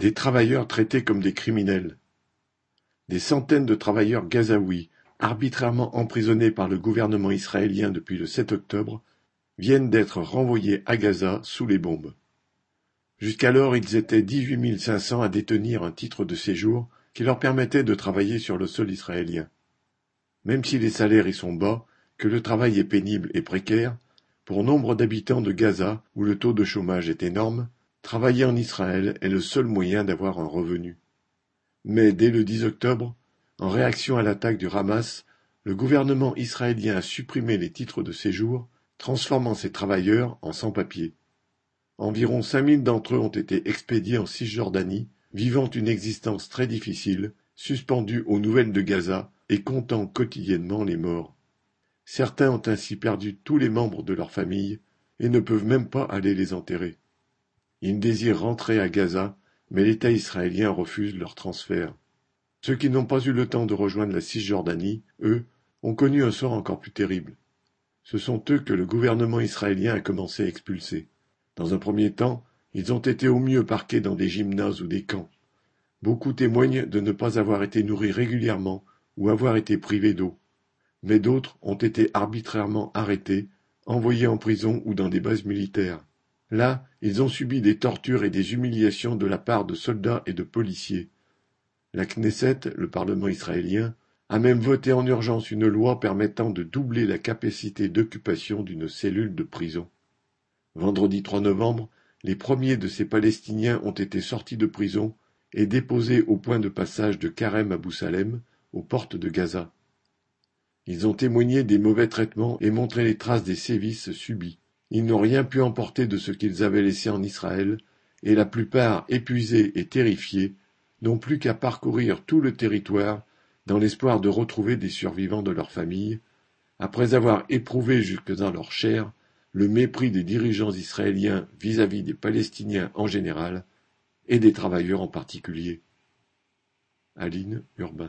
Des travailleurs traités comme des criminels. Des centaines de travailleurs gazaouis, arbitrairement emprisonnés par le gouvernement israélien depuis le 7 octobre, viennent d'être renvoyés à Gaza sous les bombes. Jusqu'alors, ils étaient 18 500 à détenir un titre de séjour qui leur permettait de travailler sur le sol israélien. Même si les salaires y sont bas, que le travail est pénible et précaire, pour nombre d'habitants de Gaza, où le taux de chômage est énorme, travailler en Israël est le seul moyen d'avoir un revenu. Mais dès le 10 octobre, en réaction à l'attaque du Hamas, le gouvernement israélien a supprimé les titres de séjour, transformant ces travailleurs en sans-papiers. Environ 5000 d'entre eux ont été expédiés en Cisjordanie, vivant une existence très difficile, suspendus aux nouvelles de Gaza et comptant quotidiennement les morts. Certains ont ainsi perdu tous les membres de leur famille et ne peuvent même pas aller les enterrer. Ils désirent rentrer à Gaza, mais l'État israélien refuse leur transfert. Ceux qui n'ont pas eu le temps de rejoindre la Cisjordanie, eux, ont connu un sort encore plus terrible. Ce sont eux que le gouvernement israélien a commencé à expulser. Dans un premier temps, ils ont été au mieux parqués dans des gymnases ou des camps. Beaucoup témoignent de ne pas avoir été nourris régulièrement ou avoir été privés d'eau. Mais d'autres ont été arbitrairement arrêtés, envoyés en prison ou dans des bases militaires. Là, ils ont subi des tortures et des humiliations de la part de soldats et de policiers. La Knesset, le Parlement israélien, a même voté en urgence une loi permettant de doubler la capacité d'occupation d'une cellule de prison. Vendredi 3 novembre, les premiers de ces Palestiniens ont été sortis de prison et déposés au point de passage de Karem Abou Salem, aux portes de Gaza. Ils ont témoigné des mauvais traitements et montré les traces des sévices subis. Ils n'ont rien pu emporter de ce qu'ils avaient laissé en Israël, et la plupart, épuisés et terrifiés, n'ont plus qu'à parcourir tout le territoire dans l'espoir de retrouver des survivants de leur famille, après avoir éprouvé jusque dans leur chair le mépris des dirigeants israéliens vis-à-vis des Palestiniens en général et des travailleurs en particulier. Aline Urbain